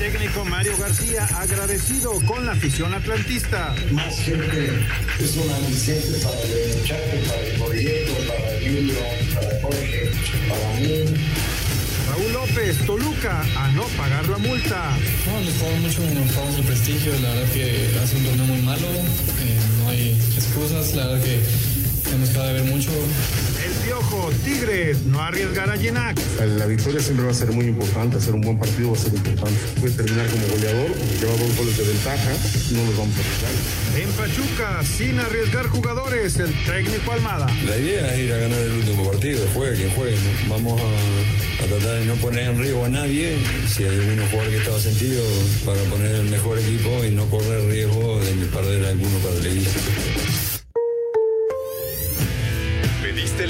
técnico Mario García agradecido con la afición atlantista. Más gente es un aliciente para el muchacho, para el proyecto, para Julio, para Jorge, para mí. Raúl López, Toluca, a no pagar la multa. No, les pago mucho, nos pagamos el prestigio, la verdad que hace un torneo muy malo, eh, no hay excusas, la verdad que hemos cada ver mucho. Piojo, Tigres, no arriesgar a Ginac. La victoria siempre va a ser muy importante, hacer un buen partido va a ser importante. Puede terminar como goleador, lleva dos goles de ventaja, no los vamos a arriesgar. En Pachuca, sin arriesgar jugadores, el técnico Almada. La idea es ir a ganar el último partido, juegue quien juegue. ¿no? Vamos a, a, tratar de no poner en riesgo a nadie. Si hay alguno jugador que estaba sentido para poner el mejor equipo y no correr riesgo de perder alguno para el equipo.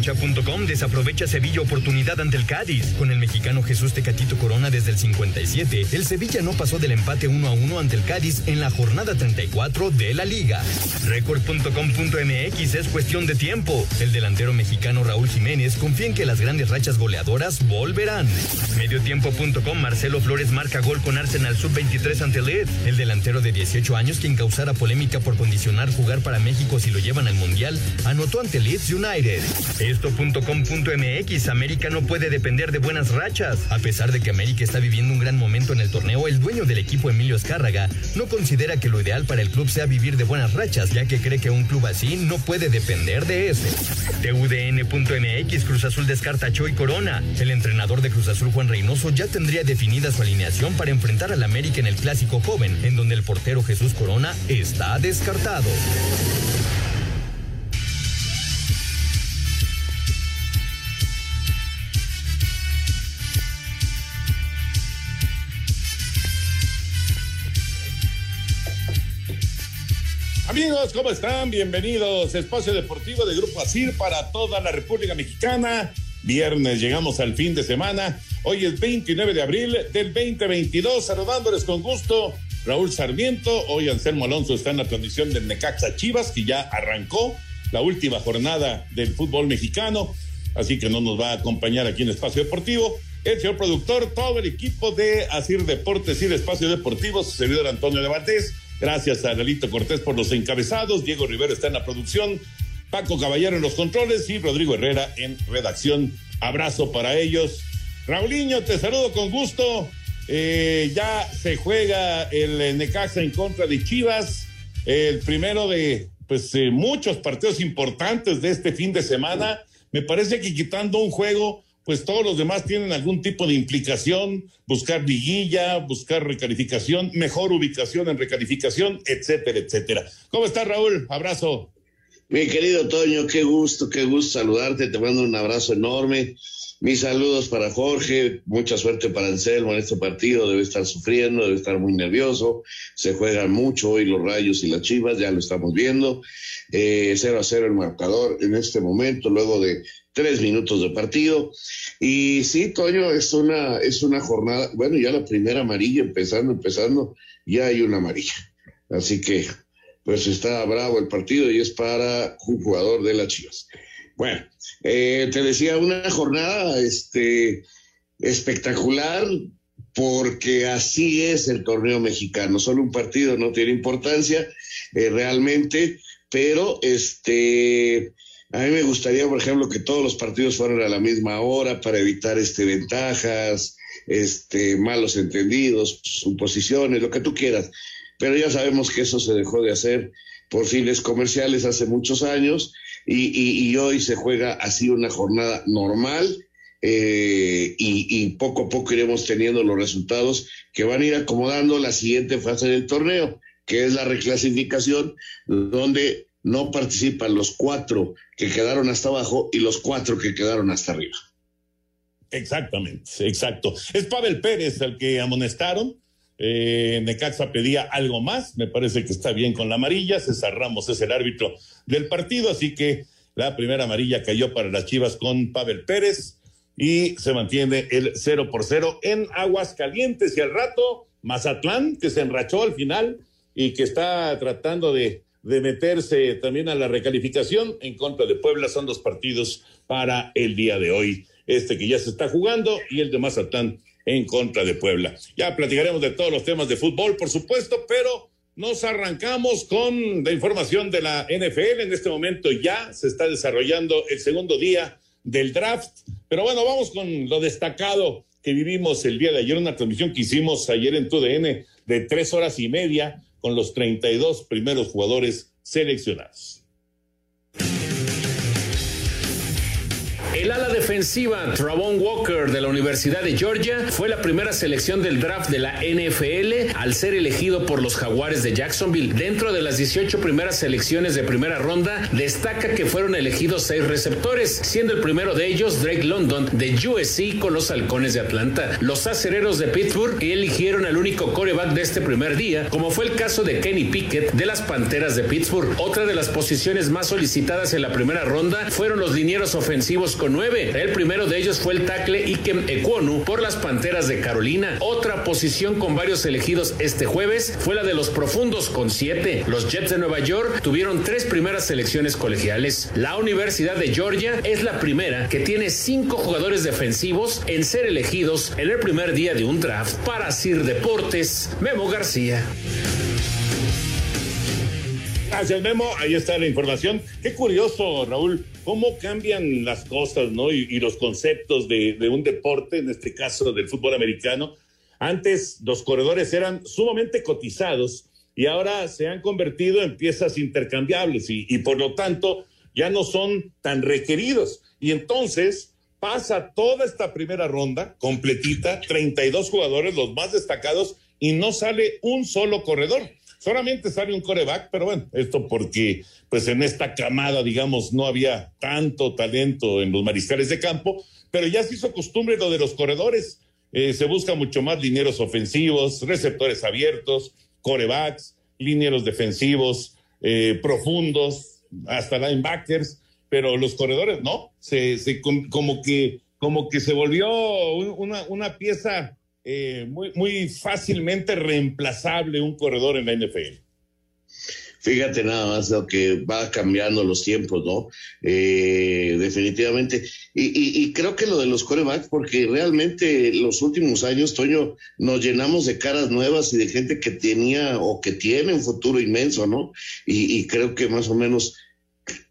Cancha.com desaprovecha Sevilla oportunidad ante el Cádiz. Con el mexicano Jesús Tecatito Corona desde el 57, el Sevilla no pasó del empate 1 a 1 ante el Cádiz en la jornada 34 de la liga. Record.com.mx es cuestión de tiempo. El delantero mexicano Raúl Jiménez confía en que las grandes rachas goleadoras volverán. Mediotiempo.com Marcelo Flores marca gol con Arsenal Sub-23 ante Led. El delantero de 18 años quien causara polémica por condicionar jugar para México si lo llevan al Mundial, anotó ante Leeds United. Esto.com.mx América no puede depender de buenas rachas. A pesar de que América está viviendo un gran momento en el torneo, el dueño del equipo Emilio Escárraga no considera que lo ideal para el club sea vivir de buenas rachas, ya que cree que un club así no puede depender de eso. TUDN.mx Cruz Azul descarta a Choy Corona. El entrenador de Cruz Azul Juan Reynoso ya tendría definida su alineación para enfrentar al América en el clásico joven, en donde el portero Jesús Corona está descartado. Amigos, ¿cómo están? Bienvenidos. Espacio Deportivo de Grupo Asir para toda la República Mexicana. Viernes llegamos al fin de semana. Hoy es 29 de abril del 2022. Saludándoles con gusto. Raúl Sarmiento. Hoy Anselmo Alonso está en la transmisión del Necaxa Chivas, que ya arrancó la última jornada del fútbol mexicano. Así que no nos va a acompañar aquí en Espacio Deportivo. El señor productor, todo el equipo de Asir Deportes y de Espacio Deportivo, su servidor Antonio de. Gracias a Lelito Cortés por los encabezados. Diego Rivero está en la producción. Paco Caballero en los controles y Rodrigo Herrera en redacción. Abrazo para ellos. Raulinho, te saludo con gusto. Eh, ya se juega el Necaxa en contra de Chivas. El primero de pues eh, muchos partidos importantes de este fin de semana. Me parece que quitando un juego, pues todos los demás tienen algún tipo de implicación, buscar liguilla, buscar recalificación, mejor ubicación en recalificación, etcétera, etcétera. ¿Cómo estás, Raúl? Abrazo. Mi querido Toño, qué gusto, qué gusto saludarte, te mando un abrazo enorme. Mis saludos para Jorge, mucha suerte para Anselmo en este partido, debe estar sufriendo, debe estar muy nervioso, se juegan mucho hoy los rayos y las chivas, ya lo estamos viendo. Eh, 0 a 0 el marcador en este momento, luego de tres minutos de partido. Y sí, Toño, es una, es una jornada, bueno, ya la primera amarilla, empezando, empezando, ya hay una amarilla. Así que, pues está bravo el partido y es para un jugador de las Chivas. Bueno, eh, te decía, una jornada este, espectacular porque así es el torneo mexicano. Solo un partido no tiene importancia eh, realmente, pero este, a mí me gustaría, por ejemplo, que todos los partidos fueran a la misma hora para evitar este, ventajas, este, malos entendidos, suposiciones, lo que tú quieras. Pero ya sabemos que eso se dejó de hacer por fines comerciales hace muchos años y, y, hoy se juega así una jornada normal eh, y, y, poco a poco iremos teniendo los resultados que van a ir acomodando la siguiente fase del torneo, que es la reclasificación, donde no participan los cuatro que quedaron hasta abajo y los cuatro que quedaron hasta arriba. Exactamente, exacto. Es Pavel Pérez el que amonestaron. Eh, Necaxa pedía algo más, me parece que está bien con la amarilla. César Ramos es el árbitro del partido, así que la primera amarilla cayó para las Chivas con Pavel Pérez y se mantiene el 0 por 0 en Aguas Calientes y al rato Mazatlán, que se enrachó al final y que está tratando de, de meterse también a la recalificación en contra de Puebla. Son dos partidos para el día de hoy. Este que ya se está jugando y el de Mazatlán en contra de Puebla. Ya platicaremos de todos los temas de fútbol, por supuesto, pero nos arrancamos con la información de la NFL. En este momento ya se está desarrollando el segundo día del draft. Pero bueno, vamos con lo destacado que vivimos el día de ayer, una transmisión que hicimos ayer en TUDN de tres horas y media con los 32 primeros jugadores seleccionados. El ala defensiva Travon Walker de la Universidad de Georgia fue la primera selección del draft de la NFL al ser elegido por los Jaguares de Jacksonville. Dentro de las 18 primeras selecciones de primera ronda, destaca que fueron elegidos seis receptores, siendo el primero de ellos Drake London de USC con los Halcones de Atlanta. Los acereros de Pittsburgh eligieron al único coreback de este primer día, como fue el caso de Kenny Pickett de las Panteras de Pittsburgh. Otra de las posiciones más solicitadas en la primera ronda fueron los linieros ofensivos con El primero de ellos fue el tackle Ikem Ekwonu por las Panteras de Carolina. Otra posición con varios elegidos este jueves fue la de los profundos con siete. Los Jets de Nueva York tuvieron tres primeras selecciones colegiales. La Universidad de Georgia es la primera que tiene cinco jugadores defensivos en ser elegidos en el primer día de un draft para Sir Deportes. Memo García. Gracias, Memo. Ahí está la información. Qué curioso, Raúl, cómo cambian las cosas, ¿no? Y, los conceptos de, un deporte, en este caso del fútbol americano. Antes los corredores eran sumamente cotizados y ahora se han convertido en piezas intercambiables y, y por lo tanto ya no son tan requeridos. Y entonces pasa toda esta primera ronda completita, 32 jugadores, los más destacados, y no sale un solo corredor. Solamente sale un coreback, pero bueno, esto porque pues en esta camada, digamos, no había tanto talento en los mariscales de campo, pero ya se hizo costumbre lo de los corredores. Eh, se busca mucho más linieros ofensivos, receptores abiertos, corebacks, linieros defensivos, eh, profundos, hasta linebackers, pero los corredores no, se, se como que como que se volvió una, una pieza eh, muy, muy fácilmente reemplazable un corredor en la NFL. Fíjate nada más lo que va cambiando los tiempos, ¿no? Eh, definitivamente. Y, y, y, creo que lo de los corebacks, porque realmente los últimos años, Toño, nos llenamos de caras nuevas y de gente que tenía o que tiene un futuro inmenso, ¿no? Y, y creo que más o menos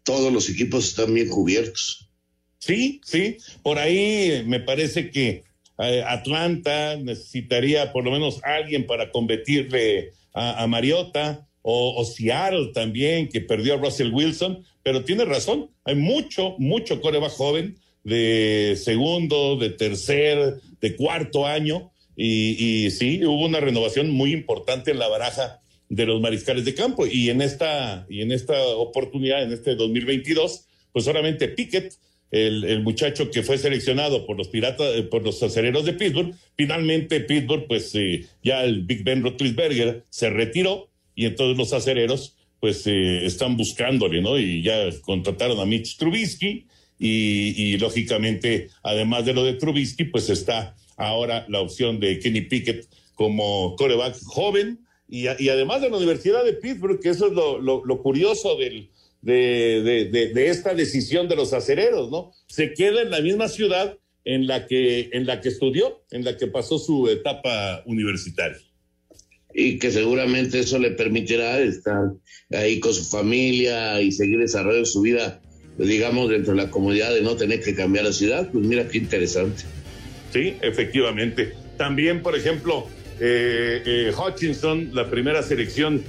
todos los equipos están bien cubiertos. Sí, sí. Por ahí me parece que Atlanta necesitaría por lo menos alguien para competirle a, a Mariota o, o, Seattle también, que perdió a Russell Wilson, pero tiene razón, hay mucho, mucho coreback joven de segundo, de tercer, de cuarto año, y, y, sí, hubo una renovación muy importante en la baraja de los mariscales de campo, y en esta, y en esta oportunidad, en este 2022, pues solamente Pickett, el, muchacho que fue seleccionado por los piratas, eh, por los acereros de Pittsburgh, finalmente Pittsburgh, pues eh, ya el Big Ben Roethlisberger se retiró y entonces los acereros, pues eh, están buscándole, ¿no? Y ya contrataron a Mitch Trubisky y, lógicamente, además de lo de Trubisky, pues está ahora la opción de Kenny Pickett como coreback joven y, además de la Universidad de Pittsburgh, que eso es lo curioso del de, de, de, de, esta decisión de los acereros, ¿no? Se queda en la misma ciudad en la que, en la que estudió, en la que pasó su etapa universitaria. Y que seguramente eso le permitirá estar ahí con su familia y seguir desarrollando su vida, digamos, dentro de la comunidad de no tener que cambiar la ciudad. Pues mira qué interesante. Sí, efectivamente. También, por ejemplo, eh, eh, Hutchinson, la primera selección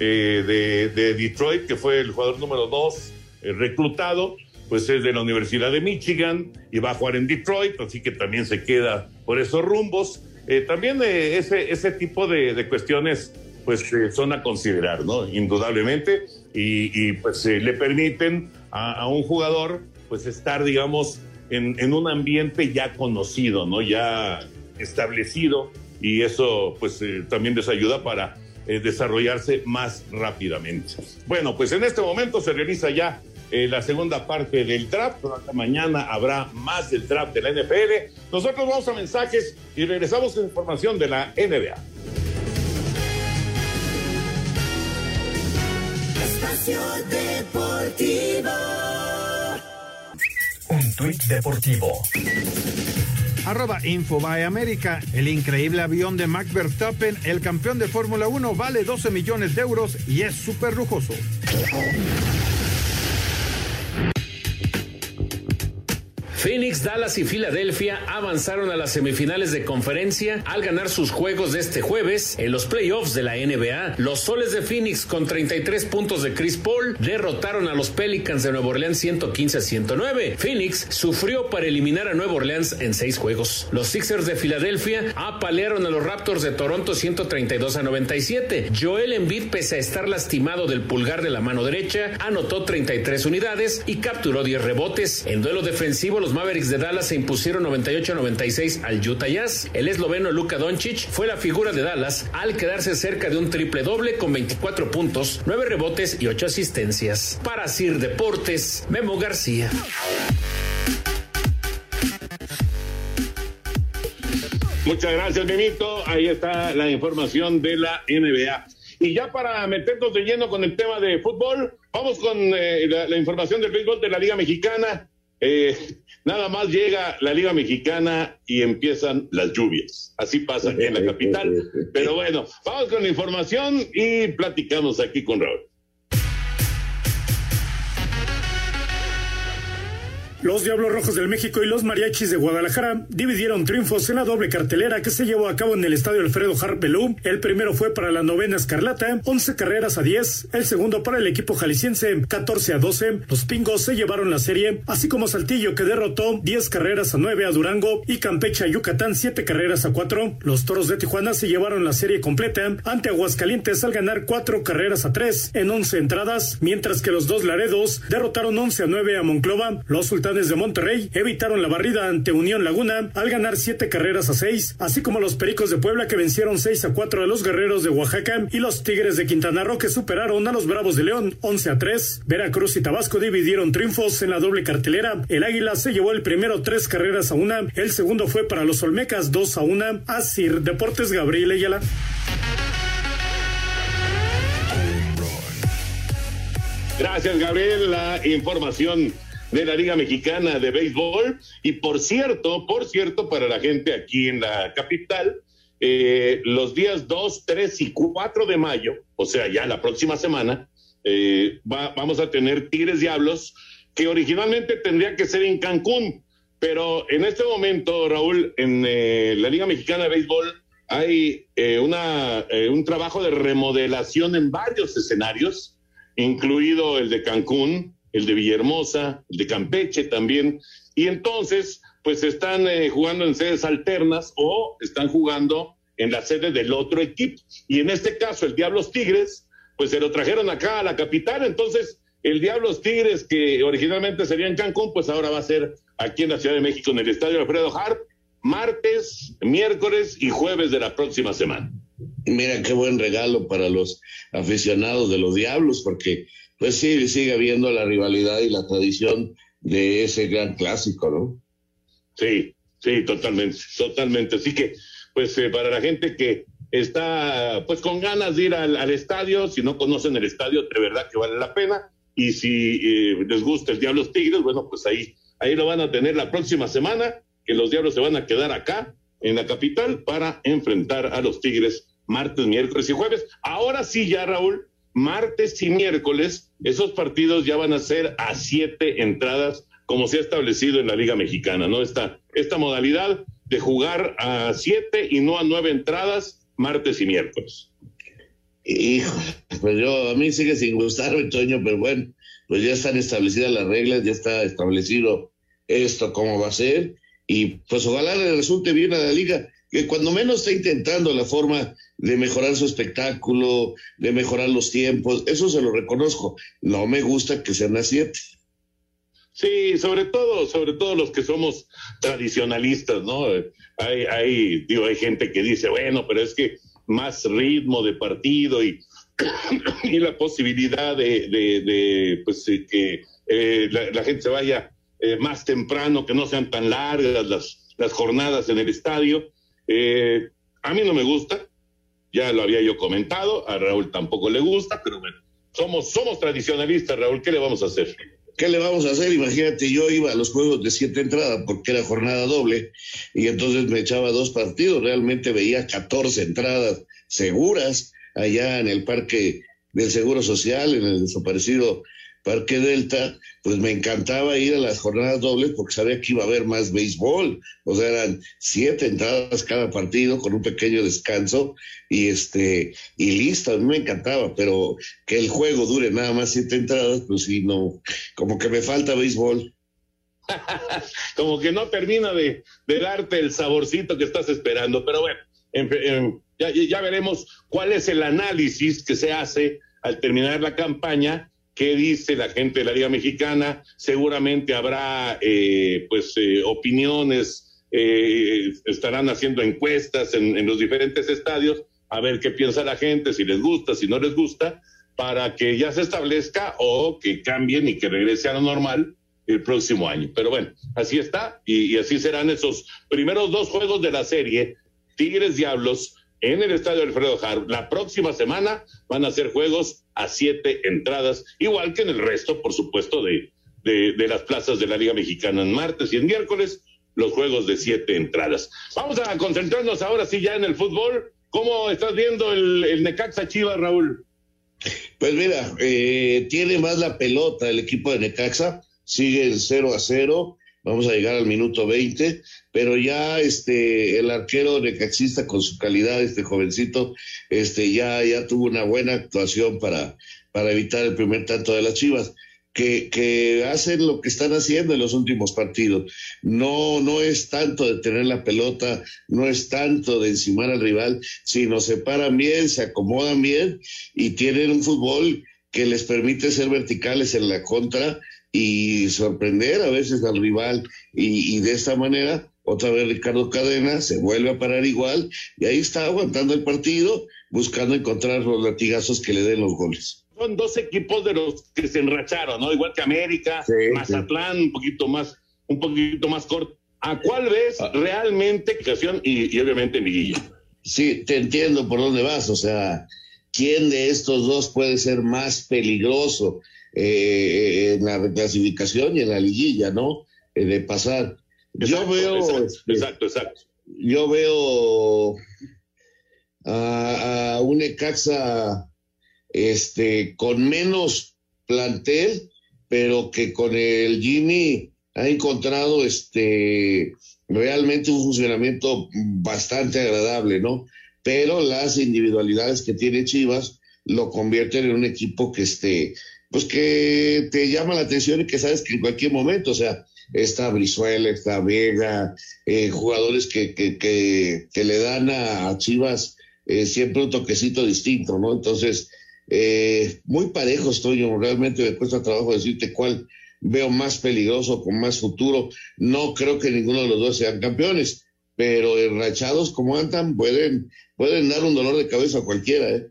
eh, de, de, Detroit, que fue el jugador número dos eh, reclutado, pues es de la Universidad de Michigan y va a jugar en Detroit, así que también se queda por esos rumbos. Eh, también ese, ese tipo de, cuestiones pues son a considerar, ¿no? Indudablemente. y, pues le permiten a, un jugador pues estar, digamos, en, un ambiente ya conocido, ¿no? Ya establecido y eso pues también les ayuda para desarrollarse más rápidamente. Bueno, pues en este momento se realiza ya eh, la segunda parte del draft. Hasta mañana habrá más del draft de la NFL. Nosotros vamos a mensajes y regresamos con información de la NBA. Espacio Deportivo. Un tuit deportivo. Arroba Info by América. El increíble avión de Max Verstappen, el campeón de Fórmula 1, vale 12 millones de euros y es súper lujoso. Phoenix, Dallas y Filadelfia avanzaron a las semifinales de conferencia al ganar sus juegos de este jueves en los playoffs de la NBA. Los soles de Phoenix con 33 puntos de Chris Paul derrotaron a los Pelicans de Nueva Orleans 115 a 109. Phoenix sufrió para eliminar a Nueva Orleans en seis juegos. Los Sixers de Filadelfia apalearon a los Raptors de Toronto 132 a 97. Joel Embiid, pese a estar lastimado del pulgar de la mano derecha, anotó 33 unidades y capturó 10 rebotes. En duelo defensivo, los Mavericks de Dallas se impusieron 98-96 al Utah Jazz. El esloveno Luka Doncic fue la figura de Dallas al quedarse cerca de un triple doble con 24 puntos, 9 rebotes y 8 asistencias. Para Sir Deportes, Memo García. Muchas gracias, Memito. Ahí está la información de la NBA. Y ya para meternos de lleno con el tema de fútbol, vamos con eh, la, la, información del béisbol de la Liga Mexicana. Eh, nada más llega la Liga Mexicana y empiezan las lluvias. Así pasa en la capital. Pero bueno, vamos con la información y platicamos aquí con Raúl. Los Diablos Rojos del México y los Mariachis de Guadalajara dividieron triunfos en la doble cartelera que se llevó a cabo en el estadio Alfredo Harp El primero fue para la novena Escarlata, 11 carreras a 10. El segundo para el equipo jalisciense, 14 a 12. Los Pingos se llevaron la serie, así como Saltillo que derrotó 10 carreras a 9 a Durango y Campeche a Yucatán 7 carreras a 4. Los Toros de Tijuana se llevaron la serie completa ante Aguascalientes al ganar 4 carreras a 3 en 11 entradas, mientras que los dos Laredos derrotaron 11 a 9 a Monclova. Los de Monterrey evitaron la barrida ante Unión Laguna al ganar siete carreras a seis, así como los Pericos de Puebla que vencieron 6 a 4 a los Guerreros de Oaxaca y los Tigres de Quintana Roo que superaron a los Bravos de León 11 a 3. Veracruz y Tabasco dividieron triunfos en la doble cartelera. El Águila se llevó el primero tres carreras a una, el segundo fue para los Olmecas 2 a 1. Asir Deportes Gabriel Ayala. Gracias, Gabriel. La información de la Liga Mexicana de Béisbol. Y por cierto, por cierto, para la gente aquí en la capital, eh, los días 2, 3 y 4 de mayo, o sea, ya la próxima semana, eh, vamos a tener Tigres Diablos, que originalmente tendría que ser en Cancún, pero en este momento, Raúl, en eh, la Liga Mexicana de Béisbol hay una, un trabajo de remodelación en varios escenarios, incluido el de Cancún, el de Villahermosa, el de Campeche también, y entonces pues están eh, jugando en sedes alternas o están jugando en la sede del otro equipo. Y en este caso el Diablos Tigres, pues se lo trajeron acá a la capital, entonces el Diablos Tigres que originalmente sería en Cancún, pues ahora va a ser aquí en la Ciudad de México en el Estadio Alfredo Harp, martes, miércoles y jueves de la próxima semana. Mira qué buen regalo para los aficionados de los Diablos, porque pues sí, sigue habiendo la rivalidad y la tradición de ese gran clásico, ¿no? Sí, sí, totalmente, totalmente. Así que, pues eh, para la gente que está pues con ganas de ir al, estadio, si no conocen el estadio, de verdad que vale la pena. Y si eh, les gusta el Diablos Tigres, bueno, pues ahí, ahí lo van a tener la próxima semana, que los Diablos se van a quedar acá en la capital para enfrentar a los Tigres martes, miércoles y jueves. Ahora sí, ya Raúl, martes y miércoles, esos partidos ya van a ser a siete entradas, como se ha establecido en la Liga Mexicana, ¿no? Esta, esta modalidad de jugar a siete y no a nueve entradas, martes y miércoles. Hijo, pues yo, a mí sigue sin gustarme, Toño, pero bueno, pues ya están establecidas las reglas, ya está establecido esto, cómo va a ser, y pues ojalá le resulte bien a la liga. Que cuando menos está intentando la forma de mejorar su espectáculo, de mejorar los tiempos, eso se lo reconozco. No me gusta que sean las siete. Sí, sobre todo, sobre todo los que somos tradicionalistas, ¿no? Hay, hay, digo, hay gente que dice, bueno, pero es que más ritmo de partido y, y la posibilidad de, de, pues, que eh, la, gente se vaya eh, más temprano, que no sean tan largas las, las jornadas en el estadio. Eh, a mí no me gusta, ya lo había yo comentado, a Raúl tampoco le gusta, pero bueno, somos, somos tradicionalistas, Raúl, ¿qué le vamos a hacer? ¿Qué le vamos a hacer? Imagínate, yo iba a los juegos de siete entradas porque era jornada doble y entonces me echaba dos partidos. Realmente veía 14 entradas seguras allá en el parque del Seguro Social, en el desaparecido Parque Delta, pues me encantaba ir a las jornadas dobles porque sabía que iba a haber más béisbol. O sea, eran siete entradas cada partido con un pequeño descanso y este, y listo, a mí me encantaba, pero que el juego dure nada más siete entradas, pues sí, no, como que me falta béisbol. como que no termina de, darte el saborcito que estás esperando, pero bueno, ya, ya veremos cuál es el análisis que se hace al terminar la campaña qué dice la gente de la Liga Mexicana, seguramente habrá eh, pues eh, opiniones, eh, estarán haciendo encuestas en, los diferentes estadios, a ver qué piensa la gente, si les gusta, si no les gusta, para que ya se establezca o que cambien y que regrese a lo normal el próximo año. Pero bueno, así está y, así serán esos primeros dos juegos de la serie, Tigres Diablos, en el estadio Alfredo Jaro. La próxima semana van a ser juegos a siete entradas, igual que en el resto, por supuesto, de, de, las plazas de la Liga Mexicana en martes y en miércoles, los juegos de siete entradas. Vamos a concentrarnos ahora sí ya en el fútbol. ¿Cómo estás viendo el, el Necaxa Chivas, Raúl? Pues mira, eh, tiene más la pelota el equipo de Necaxa, sigue el 0 a 0 vamos a llegar al minuto 20, pero ya este el arquero necaxista con su calidad, este jovencito, este ya, ya tuvo una buena actuación para, para evitar el primer tanto de las Chivas. Que, que, hacen lo que están haciendo en los últimos partidos. No, no es tanto de tener la pelota, no es tanto de encimar al rival, sino se paran bien, se acomodan bien y tienen un fútbol que les permite ser verticales en la contra y sorprender a veces al rival y, de esta manera otra vez Ricardo Cadena se vuelve a parar igual y ahí está aguantando el partido buscando encontrar los latigazos que le den los goles. Son dos equipos de los que se enracharon, ¿no? Igual que América, Mazatlán, un poquito más, un poquito más corto. ¿A cuál ves ah. realmente y, y obviamente Miguel? Sí, te entiendo por dónde vas, o sea, ¿quién de estos dos puede ser más peligroso? Eh, en la reclasificación y en la liguilla, ¿no? Eh, de pasar. Yo veo. Exacto, exacto, Yo veo a, un Ecaxa este, con menos plantel, pero que con el Jimmy ha encontrado este realmente un funcionamiento bastante agradable, ¿no? Pero las individualidades que tiene Chivas lo convierten en un equipo que este pues que te llama la atención y que sabes que en cualquier momento, o sea, está Brizuela, está Vega, eh, jugadores que, que, que, le dan a, Chivas eh, siempre un toquecito distinto, ¿no? Entonces, eh, muy parejo estoy yo, realmente me cuesta trabajo decirte cuál veo más peligroso, con más futuro. No creo que ninguno de los dos sean campeones, pero enrachados como andan pueden, pueden dar un dolor de cabeza a cualquiera, ¿eh?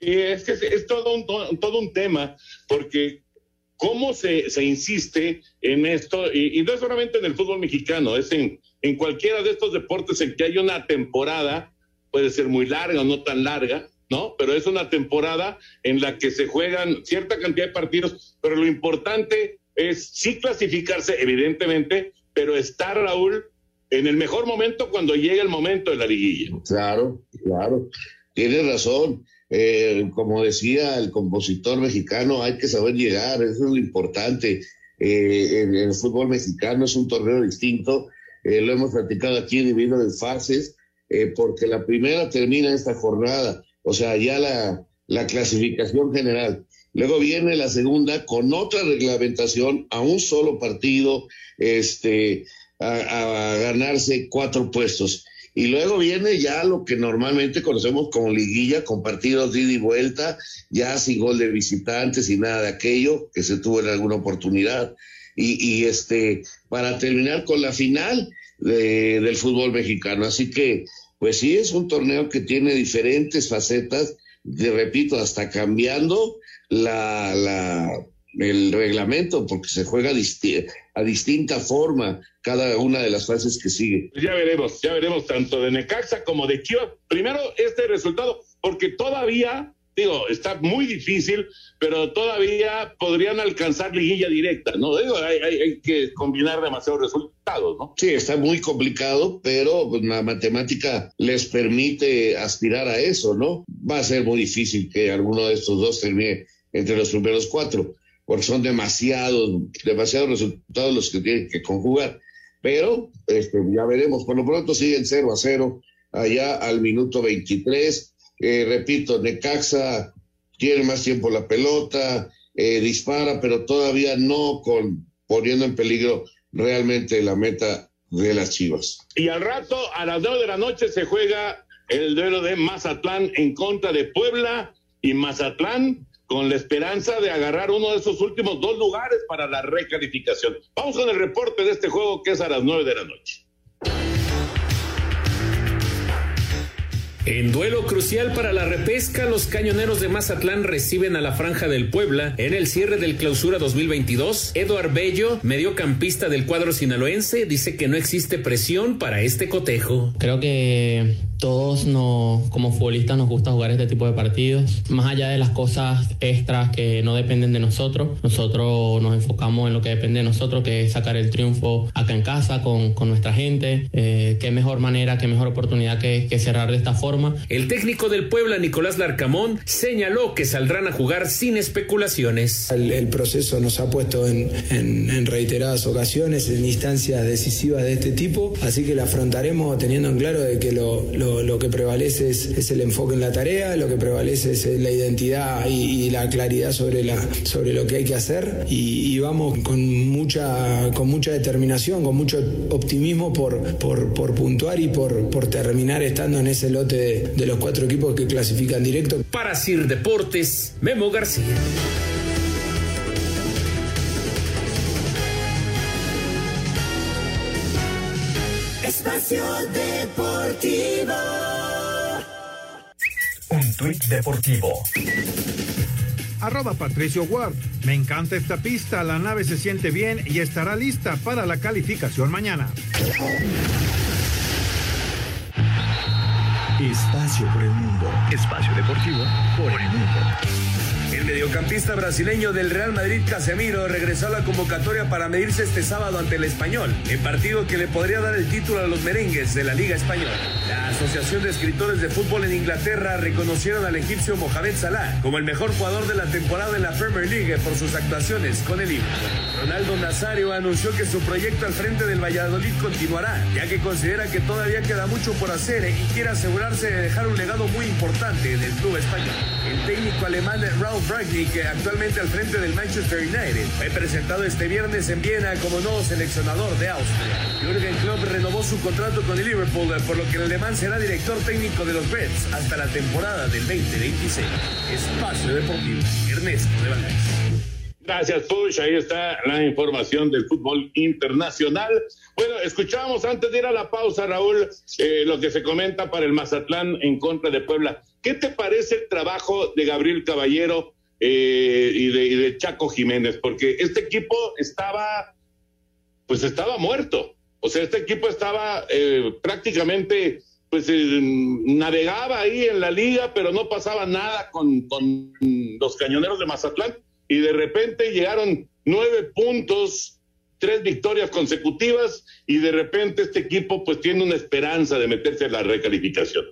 Es que es, todo, un, todo un tema, porque cómo se, se insiste en esto, y, no es solamente en el fútbol mexicano, es en, en cualquiera de estos deportes en que hay una temporada, puede ser muy larga o no tan larga, ¿no? Pero es una temporada en la que se juegan cierta cantidad de partidos, pero lo importante es sí clasificarse, evidentemente, pero estar, Raúl, en el mejor momento cuando llegue el momento de la liguilla. Claro, claro, tienes razón. Eh, como decía el compositor mexicano, hay que saber llegar, eso es lo importante. Eh, el, fútbol mexicano es un torneo distinto, eh, lo hemos platicado aquí dividido en fases, porque la primera termina esta jornada, o sea, ya la clasificación general. Luego viene la segunda con otra reglamentación a un solo partido, este, a ganarse cuatro puestos Y luego viene ya lo que normalmente conocemos como liguilla, con partidos de ida y vuelta, ya sin gol de visitantes y nada de aquello que se tuvo en alguna oportunidad. Y, y este, para terminar con la final de, del fútbol mexicano. Así que, pues sí, es un torneo que tiene diferentes facetas, de, repito, hasta cambiando la, la, el reglamento, porque se juega disti a distinta forma cada una de las fases que sigue. Ya veremos, ya veremos tanto de Necaxa como de Chivas. Primero, este resultado, porque todavía, digo, está muy difícil, pero todavía podrían alcanzar liguilla directa, ¿no? Digo, hay, hay, hay que combinar demasiados resultados, ¿no? Sí, está muy complicado, pero pues, la matemática les permite aspirar a eso, ¿no? Va a ser muy difícil que alguno de estos dos termine entre los primeros cuatro porque son demasiados, demasiados resultados los que tienen que conjugar. Pero este, ya veremos, por lo pronto siguen 0 a 0 allá al minuto 23. Eh, repito, Necaxa tiene más tiempo la pelota, eh, dispara, pero todavía no con, poniendo en peligro realmente la meta de las Chivas. Y al rato, a las 9 de la noche, se juega el duelo de Mazatlán en contra de Puebla y Mazatlán con la esperanza de agarrar uno de esos últimos dos lugares para la recalificación. Vamos con el reporte de este juego que es a las nueve de la noche. En duelo crucial para la repesca, los cañoneros de Mazatlán reciben a la Franja del Puebla en el cierre del clausura 2022. Eduard Bello, mediocampista del cuadro sinaloense, dice que no existe presión para este cotejo. Creo que todos no, como futbolistas nos gusta jugar este tipo de partidos. Más allá de las cosas extras que no dependen de nosotros, nosotros nos enfocamos en lo que depende de nosotros, que es sacar el triunfo acá en casa con, con nuestra gente. Eh, qué mejor manera, qué mejor oportunidad que, que cerrar de esta forma. El técnico del Puebla, Nicolás Larcamón, señaló que saldrán a jugar sin especulaciones. El, el proceso nos ha puesto en, en, en, reiteradas ocasiones en instancias decisivas de este tipo, así que la afrontaremos teniendo en claro de que lo, lo, lo que prevalece es, el enfoque en la tarea, lo que prevalece es la identidad y, la claridad sobre, sobre lo que hay que hacer y, y, vamos con mucha, con mucha determinación, con mucho optimismo por, por, por puntuar y por, por terminar estando en ese lote de de, los cuatro equipos que clasifican directo. Para Sir Deportes, Memo García. Espacio Deportivo. Un tuit deportivo. Arroba Patricio Ward. Me encanta esta pista, la nave se siente bien y estará lista para la calificación mañana. Espacio por el mundo. Espacio deportivo por el mundo. Mediocampista brasileño del Real Madrid, Casemiro, regresó a la convocatoria para medirse este sábado ante el Español, en partido que le podría dar el título a los merengues de la Liga Española. La Asociación de Escritores de Fútbol en Inglaterra reconocieron al egipcio Mohamed Salah como el mejor jugador de la temporada en la Premier League por sus actuaciones con el Liverpool. Ronaldo Nazario anunció que su proyecto al frente del Valladolid continuará, ya que considera que todavía queda mucho por hacer y quiere asegurarse de dejar un legado muy importante en el club español. El técnico alemán Ralf Ragnick, actualmente al frente del Manchester United, fue presentado este viernes en Viena como nuevo seleccionador de Austria. Jürgen Klopp renovó su contrato con el Liverpool, por lo que el alemán será director técnico de los Reds hasta la temporada del 2026. Espacio Deportivo, Ernesto de Valdés. Gracias, Push. Ahí está la información del fútbol internacional. Bueno, escuchábamos antes de ir a la pausa, Raúl, eh, lo que se comenta para el Mazatlán en contra de Puebla. ¿Qué te parece el trabajo de Gabriel Caballero eh, y, de, Chaco Jiménez? Porque este equipo estaba, pues estaba muerto. O sea, este equipo estaba eh, prácticamente, pues navegaba ahí en la liga, pero no pasaba nada con, con los cañoneros de Mazatlán y de repente llegaron nueve puntos, tres victorias consecutivas y de repente este equipo pues tiene una esperanza de meterse en la recalificación.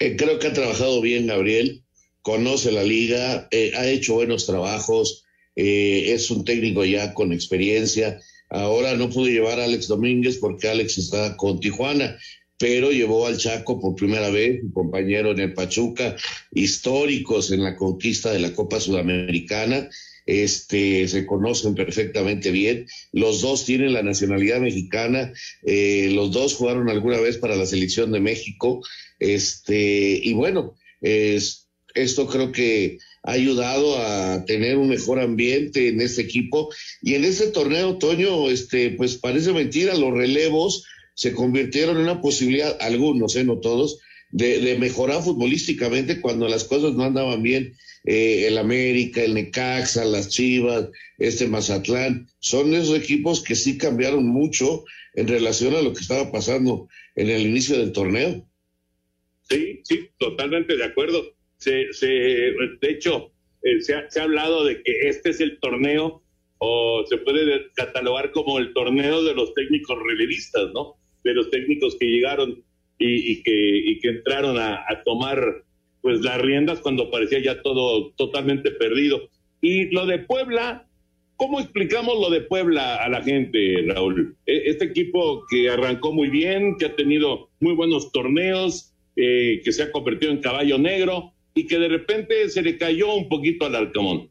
Eh, creo que ha trabajado bien Gabriel, conoce la liga, eh, ha hecho buenos trabajos, eh, es un técnico ya con experiencia. Ahora no pude llevar a Alex Domínguez porque Alex está con Tijuana, pero llevó al Chaco por primera vez, su compañero en el Pachuca, históricos en la conquista de la Copa Sudamericana, este, se conocen perfectamente bien. Los dos tienen la nacionalidad mexicana, eh, los dos jugaron alguna vez para la selección de México, este, y bueno, es, esto creo que ha ayudado a tener un mejor ambiente en este equipo. Y en este torneo, Toño, este, pues parece mentira, los relevos se convirtieron en una posibilidad, algunos, eh, no todos, de, de mejorar futbolísticamente cuando las cosas no andaban bien eh, el América, el Necaxa, las Chivas, este Mazatlán, son esos equipos que sí cambiaron mucho en relación a lo que estaba pasando en el inicio del torneo. Sí, sí, totalmente de acuerdo. Se, se, de hecho, eh, se, ha, se ha hablado de que este es el torneo o se puede catalogar como el torneo de los técnicos relevistas, ¿no? De los técnicos que llegaron y, y, que, y que entraron a, tomar pues las riendas cuando parecía ya todo totalmente perdido. Y lo de Puebla, ¿cómo explicamos lo de Puebla a la gente, Raúl? E, este equipo que arrancó muy bien, que ha tenido muy buenos torneos, eh, que se ha convertido en caballo negro y que de repente se le cayó un poquito al Alcamón.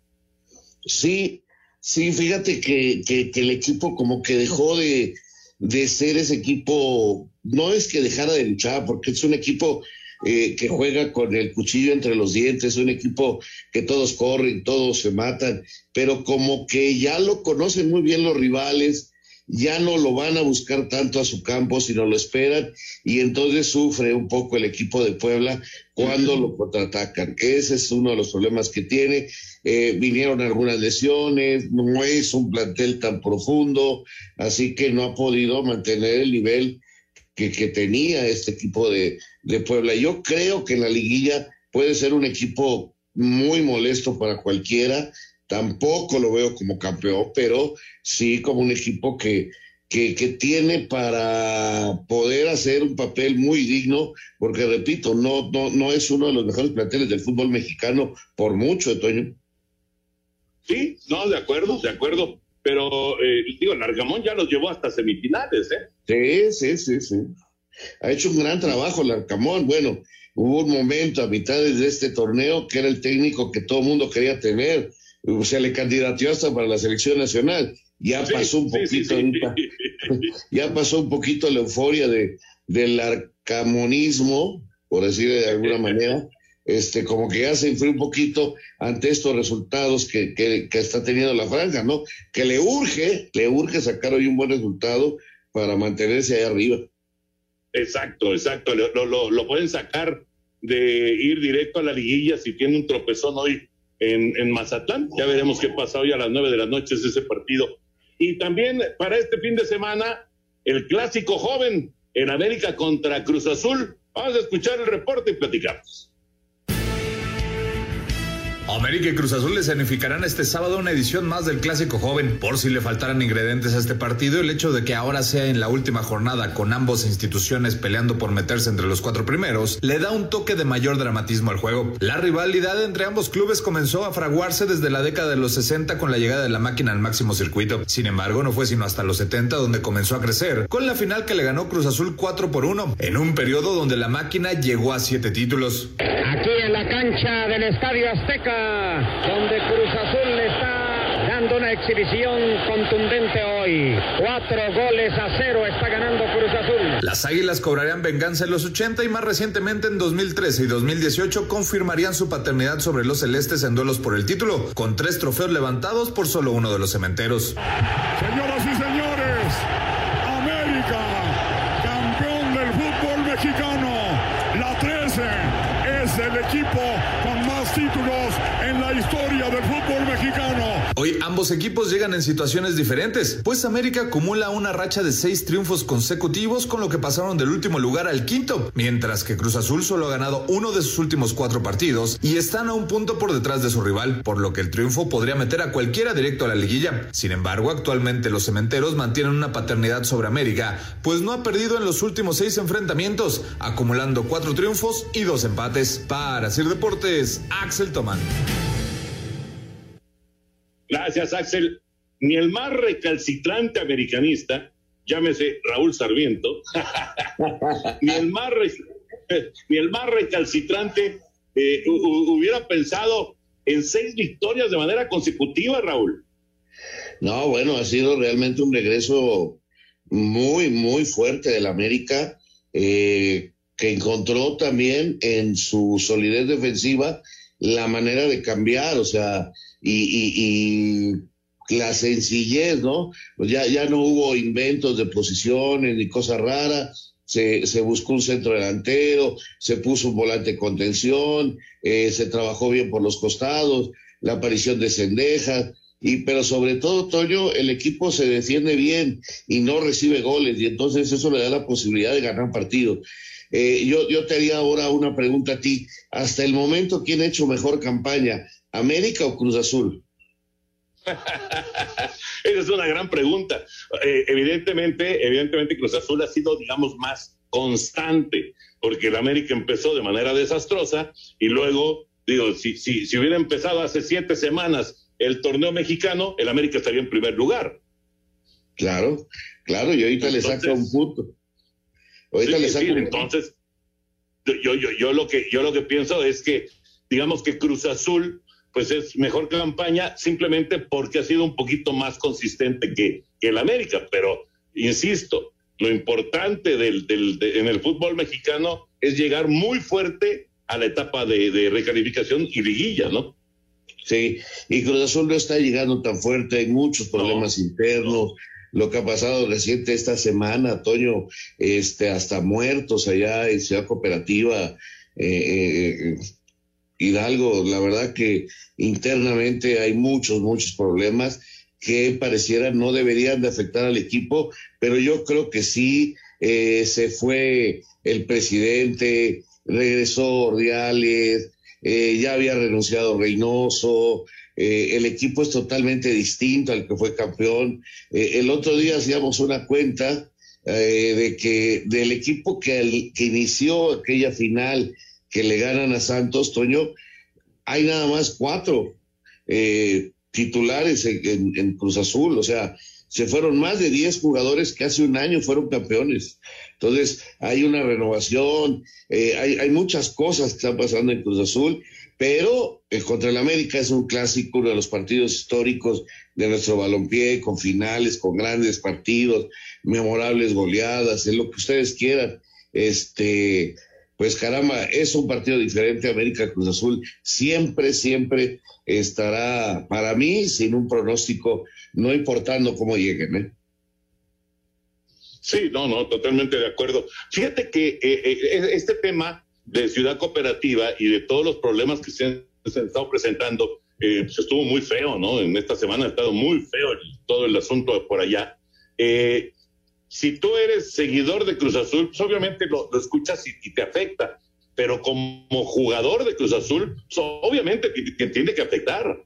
Sí, sí, fíjate que, que, que el equipo como que dejó de, de ser ese equipo, no es que dejara de luchar, porque es un equipo eh, que juega con el cuchillo entre los dientes, un equipo que todos corren, todos se matan, pero como que ya lo conocen muy bien los rivales, ya no lo van a buscar tanto a su campo, sino lo esperan, y entonces sufre un poco el equipo de Puebla cuando lo contraatacan. Ese es uno de los problemas que tiene. Eh, vinieron algunas lesiones, no es un plantel tan profundo, así que no ha podido mantener el nivel que, que tenía este equipo de, de Puebla. Yo creo que en la liguilla puede ser un equipo muy molesto para cualquiera. Tampoco lo veo como campeón, pero sí como un equipo que, que, que, tiene para poder hacer un papel muy digno, porque repito, no, no, no es uno de los mejores planteles del fútbol mexicano por mucho, Toño. Sí, no, de acuerdo, de acuerdo. Pero eh, digo, Largamón ya los llevó hasta semifinales, ¿eh? Sí, sí, sí, sí ha hecho un gran trabajo el Arcamón. Bueno, hubo un momento a mitad de este torneo que era el técnico que todo el mundo quería tener. Se le candidateó hasta para la selección nacional. Ya sí, pasó un poquito, sí, sí, ya pasó un poquito la euforia de, del arcamonismo, por decir de alguna manera. Este, como que ya se enfrió un poquito ante estos resultados que, que, que está teniendo la franja, ¿no? Que le urge, le urge sacar hoy un buen resultado para mantenerse ahí arriba. Exacto, exacto. Lo, lo, lo, pueden sacar de ir directo a la liguilla si tiene un tropezón hoy en, Mazatlán. Ya veremos qué pasa hoy a las nueve de la noche es ese partido. Y también para este fin de semana, el clásico joven en América contra Cruz Azul. Vamos a escuchar el reporte y platicamos. América y Cruz Azul le significarán este sábado una edición más del Clásico Joven. Por si le faltaran ingredientes a este partido, el hecho de que ahora sea en la última jornada con ambas instituciones peleando por meterse entre los cuatro primeros, le da un toque de mayor dramatismo al juego. La rivalidad entre ambos clubes comenzó a fraguarse desde la década de los 60 con la llegada de la máquina al máximo circuito. Sin embargo, no fue sino hasta los 70 donde comenzó a crecer, con la final que le ganó Cruz Azul 4 por 1, en un periodo donde la máquina llegó a siete títulos. Aquí en la cancha del Estadio Azteca donde Cruz Azul le está dando una exhibición contundente hoy. Cuatro goles a cero está ganando Cruz Azul. Las Águilas cobrarían venganza en los 80 y más recientemente en 2013 y 2018 confirmarían su paternidad sobre los celestes en duelos por el título, con tres trofeos levantados por solo uno de los cementeros. Señoras y señores, América, campeón del fútbol mexicano, la 13 es el equipo con más títulos en la historia del fútbol mexicano. Ambos equipos llegan en situaciones diferentes, pues América acumula una racha de seis triunfos consecutivos con lo que pasaron del último lugar al quinto, mientras que Cruz Azul solo ha ganado uno de sus últimos cuatro partidos y están a un punto por detrás de su rival, por lo que el triunfo podría meter a cualquiera directo a la liguilla. Sin embargo, actualmente los cementeros mantienen una paternidad sobre América, pues no ha perdido en los últimos seis enfrentamientos, acumulando cuatro triunfos y dos empates. Para Sir Deportes, Axel Tomán. Gracias, Axel. Ni el más recalcitrante americanista llámese Raúl Sarmiento, ni el más ni el más recalcitrante eh, hubiera pensado en seis victorias de manera consecutiva, Raúl. No, bueno, ha sido realmente un regreso muy, muy fuerte del América, eh, que encontró también en su solidez defensiva la manera de cambiar, o sea, y, la sencillez, ¿no? Pues ya, ya no hubo inventos de posiciones ni cosas raras, se, se, buscó un centro delantero, se puso un volante de contención, eh, se trabajó bien por los costados, la aparición de Cendejas, y pero sobre todo, Toño, el equipo se defiende bien y no recibe goles, y entonces eso le da la posibilidad de ganar partidos. Eh, yo, yo te haría ahora una pregunta a ti. Hasta el momento, ¿quién ha hecho mejor campaña? ¿América o Cruz Azul? Esa es una gran pregunta. Eh, evidentemente, evidentemente Cruz Azul ha sido, digamos, más constante, porque el América empezó de manera desastrosa y luego, digo, si, si, si hubiera empezado hace siete semanas el torneo mexicano, el América estaría en primer lugar. Claro, claro, y ahorita le saca un punto. Ahorita le saca un entonces, yo, yo, yo, lo que, yo lo que pienso es que, digamos que Cruz Azul pues es mejor campaña simplemente porque ha sido un poquito más consistente que, el América. Pero, insisto, lo importante del, del, en el fútbol mexicano es llegar muy fuerte a la etapa de, recalificación y liguilla, ¿no? Sí, y Cruz Azul no está llegando tan fuerte, hay muchos problemas internos. Lo que ha pasado reciente esta semana, Toño, este, hasta muertos allá en Ciudad Cooperativa, eh, eh, Hidalgo, la verdad que internamente hay muchos, muchos problemas que pareciera no deberían de afectar al equipo, pero yo creo que sí eh, se fue el presidente, regresó Ordiales, eh, ya había renunciado Reynoso, eh, el equipo es totalmente distinto al que fue campeón. el otro día hacíamos una cuenta de que del equipo que, que inició aquella final que le ganan a Santos, Toño, hay nada más cuatro eh, titulares en, Cruz Azul, o sea, se fueron más de diez jugadores que hace un año fueron campeones. Entonces, hay una renovación, eh, hay, muchas cosas que están pasando en Cruz Azul, pero el contra el América es un clásico, uno de los partidos históricos de nuestro balompié, con finales, con grandes partidos, memorables goleadas, en lo que ustedes quieran. Este, pues caramba, es un partido diferente. América Cruz Azul siempre, siempre estará para mí sin un pronóstico, no importando cómo lleguen. ¿eh? Sí, no, no, totalmente de acuerdo. Fíjate que eh, eh, este tema de ciudad cooperativa y de todos los problemas que se han, estado presentando, pues estuvo muy feo, ¿no? En esta semana ha estado muy feo todo el asunto por allá. Eh, si tú eres seguidor de Cruz Azul, pues obviamente lo, escuchas y, te afecta, pero como jugador de Cruz Azul, pues obviamente te, tiene que afectar.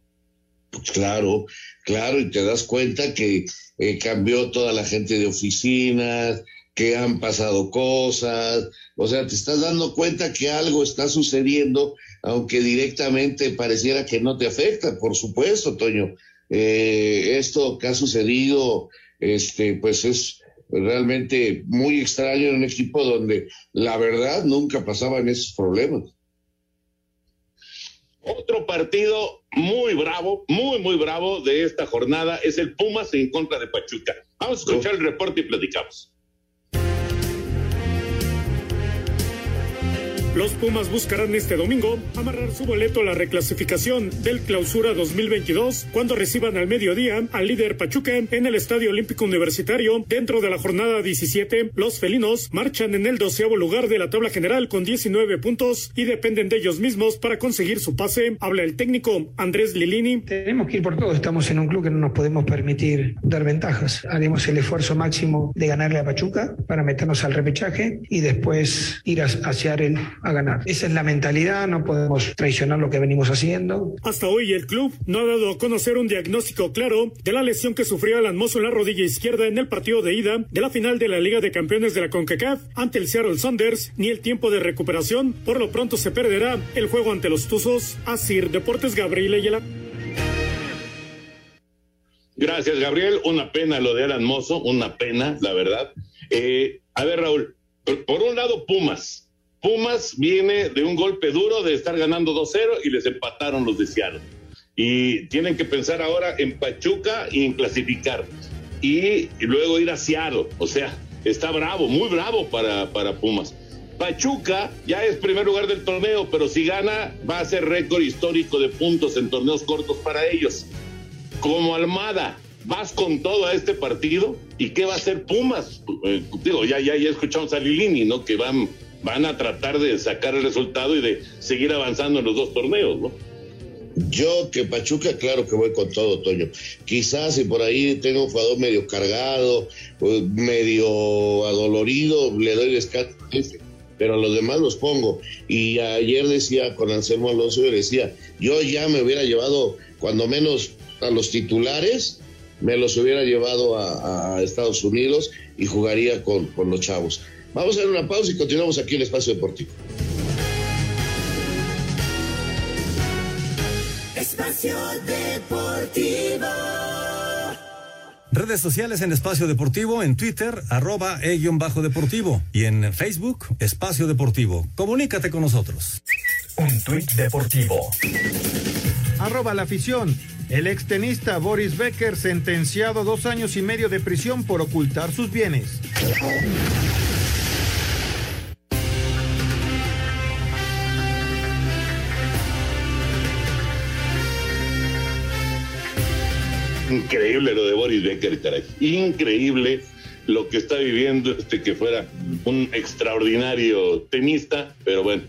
Pues claro, claro, y te das cuenta que eh, cambió toda la gente de oficinas, que han pasado cosas, o sea, te estás dando cuenta que algo está sucediendo, aunque directamente pareciera que no te afecta, por supuesto, Toño. Eh, esto que ha sucedido, este, pues es realmente muy extraño en un equipo donde la verdad nunca pasaban esos problemas. Otro partido muy bravo, muy, muy bravo de esta jornada es el Pumas en contra de Pachuca. Vamos a escuchar el reporte y platicamos. Los Pumas buscarán este domingo amarrar su boleto a la reclasificación del Clausura 2022 cuando reciban al mediodía al líder Pachuca en el Estadio Olímpico Universitario. Dentro de la jornada 17, los felinos marchan en el doceavo lugar de la tabla general con 19 puntos y dependen de ellos mismos para conseguir su pase. Habla el técnico Andrés Lilini. Tenemos que ir por todo. Estamos en un club que no nos podemos permitir dar ventajas. Haremos el esfuerzo máximo de ganarle a Pachuca para meternos al repechaje y después ir hacia el a ganar. Esa es la mentalidad, no podemos traicionar lo que venimos haciendo. Hasta hoy el club no ha dado a conocer un diagnóstico claro de la lesión que sufrió Alan Mozo en la rodilla izquierda en el partido de ida de la final de la Liga de Campeones de la CONCACAF ante el Seattle Saunders, ni el tiempo de recuperación. Por lo pronto se perderá el juego ante los Tuzos. Asir Deportes Gabriel Ayala. Gracias, Gabriel. Una pena lo de Alan Mozo, una pena, la verdad. Eh, a ver, Raúl, por un lado, Pumas. Pumas viene de un golpe duro de estar ganando 2-0 y les empataron los de Seattle. Y tienen que pensar ahora en Pachuca y en clasificar. Y luego ir a Seattle. O sea, está bravo, muy bravo para, para Pumas. Pachuca ya es primer lugar del torneo, pero si gana va a ser récord histórico de puntos en torneos cortos para ellos. Como Almada, vas con todo a este partido y qué va a hacer Pumas. Eh, digo, ya, ya, ya escuchamos a Lilini, ¿no? Que van, van a tratar de sacar el resultado y de seguir avanzando en los dos torneos, ¿no? Yo que Pachuca, claro que voy con todo, Toño. Quizás si por ahí tengo un jugador medio cargado, pues, medio adolorido, le doy descanso pero a los demás los pongo. Y ayer decía con Anselmo Alonso, yo decía, yo ya me hubiera llevado, cuando menos a los titulares, me los hubiera llevado a, Estados Unidos y jugaría con, con los chavos. Vamos a hacer una pausa y continuamos aquí en Espacio Deportivo. Espacio Deportivo. Redes sociales en Espacio Deportivo, en Twitter, arroba e-bajo deportivo y en Facebook, Espacio Deportivo. Comunícate con nosotros. Un tuit deportivo. Arroba la afición. El extenista Boris Becker sentenciado a dos años y medio de prisión por ocultar sus bienes. Increíble lo de Boris Becker, caray. Increíble lo que está viviendo este que fuera un extraordinario tenista, pero bueno,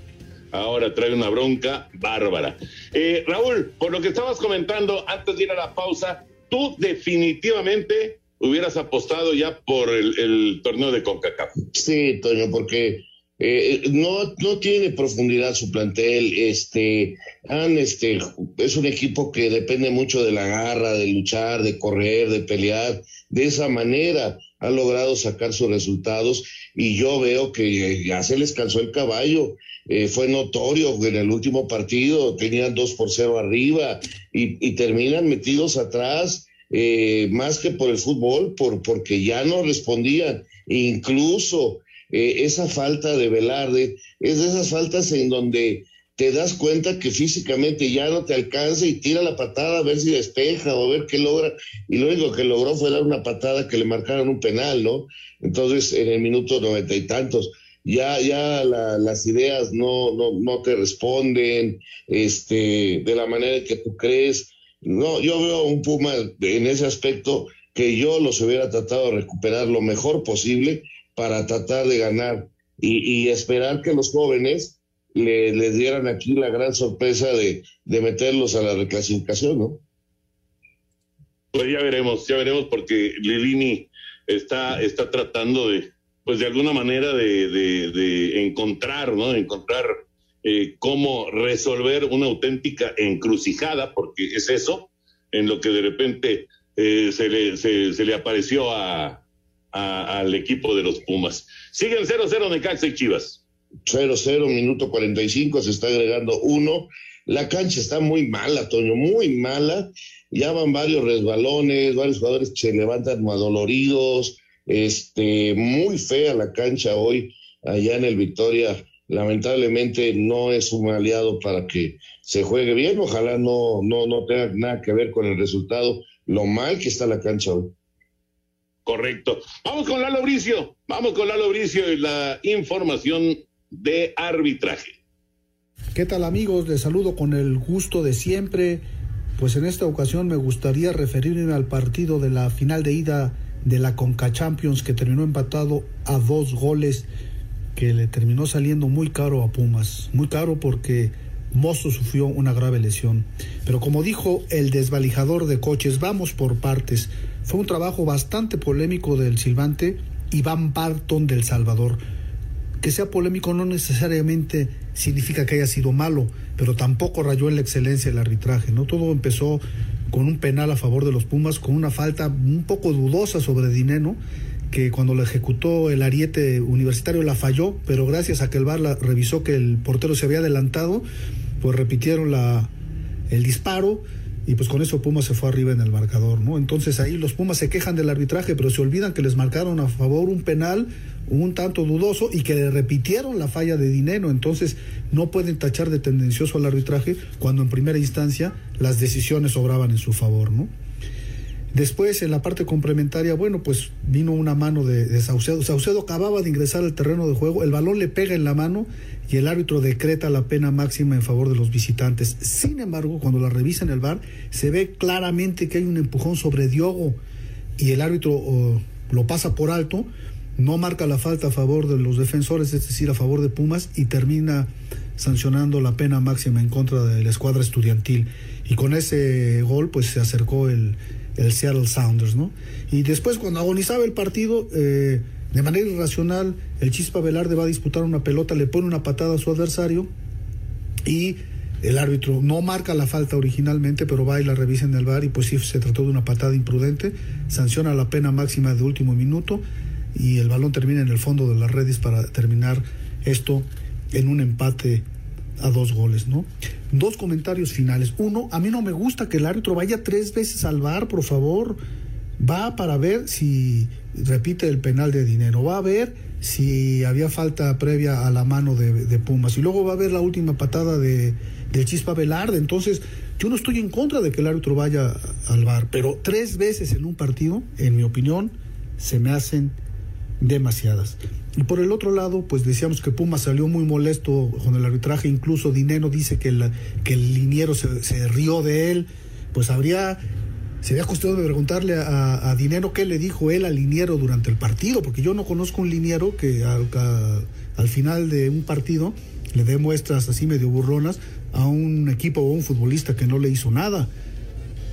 ahora trae una bronca bárbara. Eh, Raúl, por lo que estabas comentando antes de ir a la pausa, tú definitivamente hubieras apostado ya por el, el torneo de CONCACAF. Sí, Toño, porque eh, no, no tiene profundidad su plantel, este, han, este, es un equipo que depende mucho de la garra, de luchar, de correr, de pelear, de esa manera ha logrado sacar sus resultados y yo veo que ya se les cansó el caballo, eh, fue notorio en el último partido, tenían dos por cero arriba y, y terminan metidos atrás, eh, más que por el fútbol, por, porque ya no respondían, incluso eh, esa falta de Velarde es de esas faltas en donde te das cuenta que físicamente ya no te alcanza y tira la patada a ver si despeja o a ver qué logra. Y lo único que logró fue dar una patada que le marcaron un penal, ¿no? Entonces, en el minuto noventa y tantos, ya, ya las ideas no, no, no te responden este, de la manera que tú crees. No, yo veo un Puma en ese aspecto que yo los hubiera tratado de recuperar lo mejor posible para tratar de ganar y, esperar que los jóvenes le, les dieran aquí la gran sorpresa de, meterlos a la reclasificación, ¿no? Pues ya veremos, ya veremos, porque Lilini está, tratando de, pues de alguna manera de, encontrar, ¿no? De encontrar eh, cómo resolver una auténtica encrucijada, porque es eso, en lo que de repente eh, se le apareció a, al equipo de los Pumas. Siguen 0-0 Necaxa y Chivas. 0-0, minuto 45, se está agregando uno. La cancha está muy mala, Toño, muy mala. Ya van varios resbalones, varios jugadores se levantan adoloridos. Este, muy fea la cancha hoy allá en el Victoria. Lamentablemente no es un aliado para que se juegue bien. Ojalá no, no, no tenga nada que ver con el resultado, lo mal que está la cancha hoy. Correcto. Vamos con Lalo Bricio. Vamos con Lalo Bricio y la información de arbitraje. ¿Qué tal amigos? Les saludo con el gusto de siempre. Pues en esta ocasión me gustaría referirme al partido de la final de ida de la Conca Champions que terminó empatado a dos goles que le terminó saliendo muy caro a Pumas. Muy caro porque Mozo sufrió una grave lesión. Pero como dijo el desvalijador de coches, vamos por partes. Fue un trabajo bastante polémico del silbante Iván Barton del Salvador. Que sea polémico no necesariamente significa que haya sido malo, pero tampoco rayó en la excelencia el arbitraje. No todo empezó con un penal a favor de los Pumas, con una falta un poco dudosa sobre Dineno, que cuando lo ejecutó el ariete universitario la falló, pero gracias a que el VAR la revisó que el portero se había adelantado, pues repitieron la, el disparo y pues con eso Pumas se fue arriba en el marcador, ¿no? Entonces ahí los Pumas se quejan del arbitraje, pero se olvidan que les marcaron a favor un penal un tanto dudoso y que le repitieron la falla de dinero, entonces no pueden tachar de tendencioso al arbitraje cuando en primera instancia las decisiones obraban en su favor, ¿no? Después, en la parte complementaria, bueno, pues vino una mano de, Saucedo. Saucedo acababa de ingresar al terreno de juego, el balón le pega en la mano y el árbitro decreta la pena máxima en favor de los visitantes. Sin embargo, cuando la revisa en el bar, se ve claramente que hay un empujón sobre Diogo y el árbitro oh, lo pasa por alto, no marca la falta a favor de los defensores, es decir, a favor de Pumas, y termina sancionando la pena máxima en contra de la escuadra estudiantil. Y con ese gol, pues se acercó el el Seattle Sounders, ¿no? Y después cuando agonizaba el partido, eh, de manera irracional, el Chispa Velarde va a disputar una pelota, le pone una patada a su adversario y el árbitro no marca la falta originalmente, pero va y la revisa en el bar y pues sí se trató de una patada imprudente, sanciona la pena máxima de último minuto y el balón termina en el fondo de las redes para terminar esto en un empate a dos goles, ¿no? Dos comentarios finales. Uno, a mí no me gusta que el árbitro vaya tres veces al bar, por favor. Va para ver si repite el penal de dinero. Va a ver si había falta previa a la mano de, Pumas. Y luego va a ver la última patada de, de Chispa Velarde. Entonces, yo no estoy en contra de que el árbitro vaya al bar, pero tres veces en un partido, en mi opinión, se me hacen demasiadas. Y por el otro lado, pues decíamos que Puma salió muy molesto con el arbitraje, incluso Dinero dice que el, que el liniero se, rió de él, pues habría, sería cuestión de preguntarle a, a, Dinero qué le dijo él al liniero durante el partido, porque yo no conozco un liniero que al, a, al final de un partido le dé muestras así medio burronas a un equipo o un futbolista que no le hizo nada.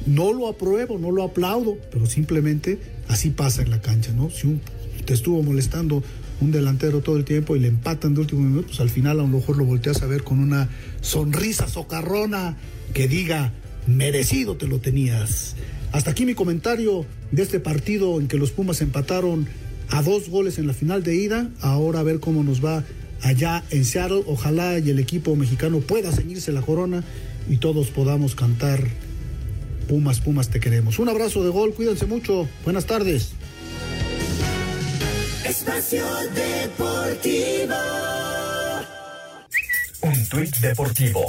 No lo apruebo, no lo aplaudo, pero simplemente así pasa en la cancha, ¿no? Si un, te estuvo molestando un delantero todo el tiempo y le empatan de último minuto, pues al final a lo mejor lo volteas a ver con una sonrisa socarrona que diga, merecido te lo tenías. Hasta aquí mi comentario de este partido en que los Pumas empataron a dos goles en la final de ida. Ahora a ver cómo nos va allá en Seattle. Ojalá y el equipo mexicano pueda ceñirse la corona y todos podamos cantar Pumas, Pumas te queremos. Un abrazo de gol, cuídense mucho. Buenas tardes. Espacio Deportivo. Un tuit deportivo.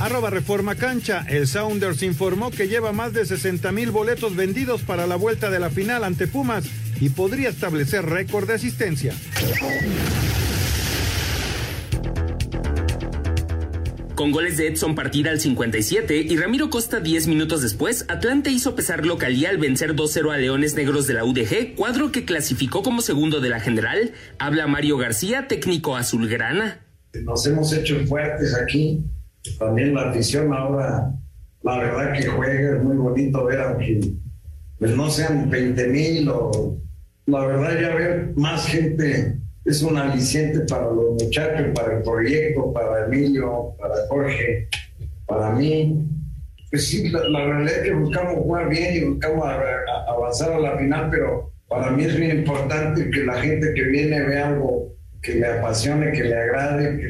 Arroba Reforma Cancha. El Sounders informó que lleva más de 60 mil boletos vendidos para la vuelta de la final ante Pumas y podría establecer récord de asistencia. Con goles de Edson Partida al 57 y Ramiro Costa 10 minutos después, Atlante hizo pesar localía al vencer 2-0 a Leones Negros de la UDG, cuadro que clasificó como segundo de la general. Habla Mario García, técnico azulgrana. Nos hemos hecho fuertes aquí. También la afición ahora, la verdad que juega, es muy bonito ver aunque pues no sean 20 mil o la verdad ya ver más gente es un aliciente para los muchachos, para el proyecto, para Emilio, para Jorge, para mí. Pues sí, la, la realidad es que buscamos jugar bien y buscamos a, a avanzar a la final, pero para mí es muy importante que la gente que viene vea algo que le apasione, que le agrade, que,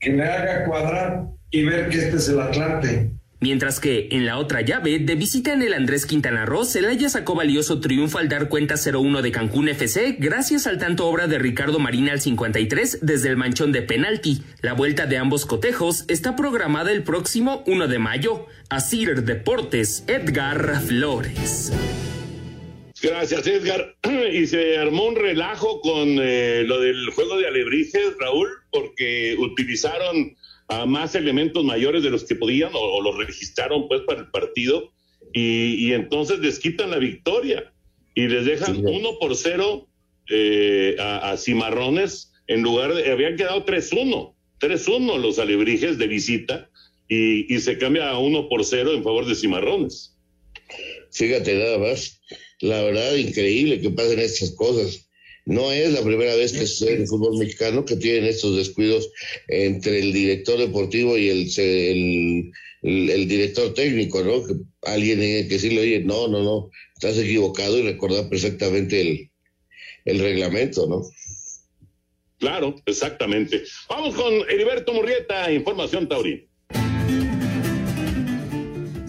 que le haga cuadrar y ver que este es el Atlante. Mientras que en la otra llave, de visita en el Andrés Quintana Roo, Celaya sacó valioso triunfo al dar cuenta 0-1 de Cancún FC, gracias al tanto obra de Ricardo Marina al 53 desde el manchón de penalti. La vuelta de ambos cotejos está programada el próximo 1 de mayo. Asir Deportes, Edgar Flores. Gracias, Edgar. Y se armó un relajo con eh, lo del juego de alebrijes, Raúl, porque utilizaron a más elementos mayores de los que podían o, o los registraron pues para el partido y, y, entonces les quitan la victoria y les dejan sí, uno por cero eh, a, a, Cimarrones en lugar de, habían quedado 3-1, 3-1 los alebrijes de visita y, y, se cambia a uno por cero en favor de Cimarrones. Fíjate nada más, la verdad increíble que pasen estas cosas. No es la primera vez que sucede en el fútbol mexicano que tienen estos descuidos entre el director deportivo y el, el, el, director técnico, ¿no? Que alguien tiene que decirle, oye, no, no, no, estás equivocado y recordar perfectamente el, el reglamento, ¿no? Claro, exactamente. Vamos con Heriberto Murrieta, Información Taurina.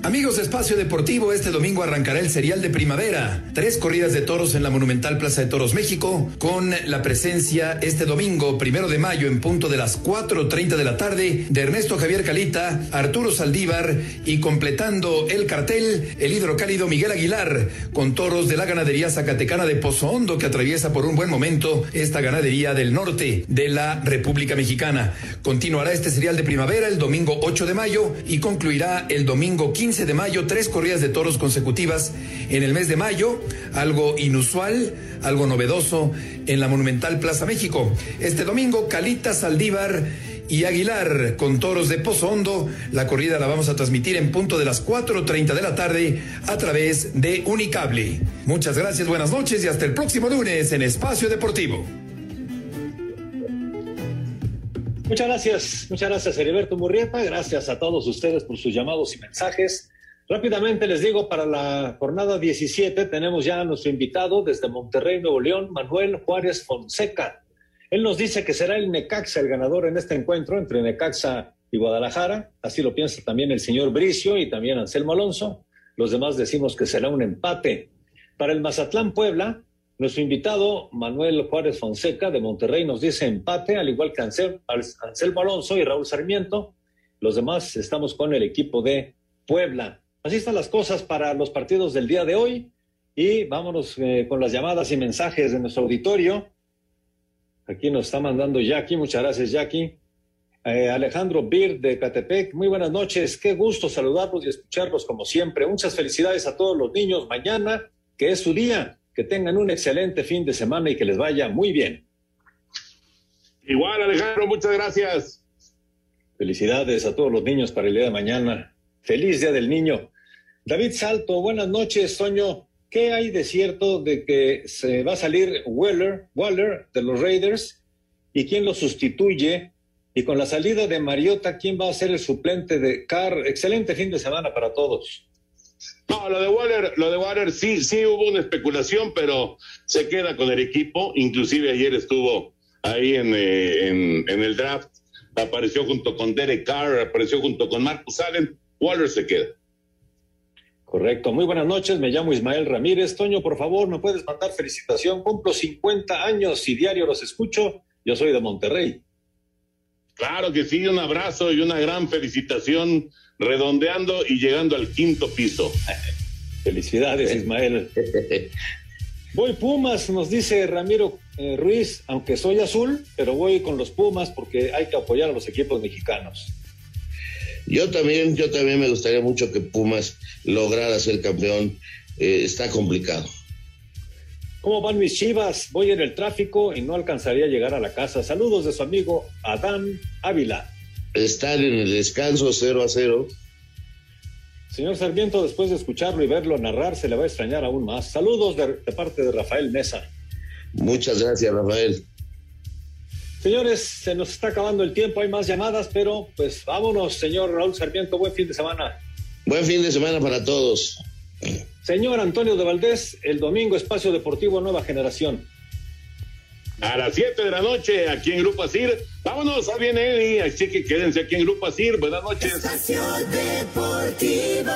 Amigos de Espacio Deportivo, este domingo arrancará el serial de primavera. Tres corridas de toros en la Monumental Plaza de Toros México, con la presencia este domingo, primero de mayo, en punto de las 4.30 de la tarde, de Ernesto Javier Calita, Arturo Saldívar y completando el cartel, el hidrocálido Miguel Aguilar, con toros de la ganadería zacatecana de Pozo Hondo, que atraviesa por un buen momento esta ganadería del norte de la República Mexicana. Continuará este serial de primavera el domingo 8 de mayo y concluirá el domingo 15 de mayo tres corridas de toros consecutivas en el mes de mayo, algo inusual, algo novedoso en la Monumental Plaza México. Este domingo, Calita, Saldívar y Aguilar con toros de Pozo Hondo. La corrida la vamos a transmitir en punto de las 4.30 de la tarde a través de Unicable. Muchas gracias, buenas noches y hasta el próximo lunes en Espacio Deportivo. Muchas gracias, muchas gracias Heriberto Murrieta, gracias a todos ustedes por sus llamados y mensajes. Rápidamente les digo, para la jornada 17 tenemos ya a nuestro invitado desde Monterrey, Nuevo León, Manuel Juárez Fonseca. Él nos dice que será el Necaxa el ganador en este encuentro entre Necaxa y Guadalajara. Así lo piensa también el señor Bricio y también Anselmo Alonso. Los demás decimos que será un empate. Para el Mazatlán Puebla, nuestro invitado Manuel Juárez Fonseca de Monterrey nos dice empate, al igual que Anselmo Alonso y Raúl Sarmiento. Los demás estamos con el equipo de Puebla. Así están las cosas para los partidos del día de hoy. Y vámonos eh, con las llamadas y mensajes de nuestro auditorio. Aquí nos está mandando Jackie. Muchas gracias, Jackie. Eh, Alejandro Bir de Catepec. Muy buenas noches. Qué gusto saludarlos y escucharlos como siempre. Muchas felicidades a todos los niños mañana, que es su día. Que tengan un excelente fin de semana y que les vaya muy bien. Igual, Alejandro, muchas gracias. Felicidades a todos los niños para el día de mañana. Feliz Día del Niño. David Salto, buenas noches, Toño. ¿Qué hay de cierto de que se va a salir Waller, Waller de los Raiders? ¿Y quién lo sustituye? Y con la salida de Mariota, ¿quién va a ser el suplente de Carr? Excelente fin de semana para todos. No, lo de Waller, lo de Waller sí, sí hubo una especulación, pero se queda con el equipo. Inclusive ayer estuvo ahí en, eh, en, en el draft. Apareció junto con Derek Carr, apareció junto con Marcus Allen. Waller se queda. Correcto. Muy buenas noches. Me llamo Ismael Ramírez. Toño, por favor, ¿me puedes mandar felicitación? Cumplo 50 años y diario los escucho. Yo soy de Monterrey. Claro que sí. Un abrazo y una gran felicitación redondeando y llegando al quinto piso. Felicidades, Ismael. Voy Pumas, nos dice Ramiro eh, Ruiz, aunque soy azul, pero voy con los Pumas porque hay que apoyar a los equipos mexicanos. Yo también, yo también me gustaría mucho que Pumas lograra ser campeón. Eh, está complicado. ¿Cómo van mis chivas? Voy en el tráfico y no alcanzaría a llegar a la casa. Saludos de su amigo Adán Ávila. Están en el descanso 0 a 0. Señor Sarmiento, después de escucharlo y verlo narrar, se le va a extrañar aún más. Saludos de, de parte de Rafael Mesa. Muchas gracias, Rafael. Señores, se nos está acabando el tiempo, hay más llamadas, pero pues vámonos, señor Raúl Sarmiento, buen fin de semana. Buen fin de semana para todos. Señor Antonio de Valdés, el domingo Espacio Deportivo Nueva Generación. A las 7 de la noche, aquí en Grupo Asir. Vámonos, ahí viene Eddie, así que quédense aquí en Grupo Asir. Buenas noches. Espacio Deportivo.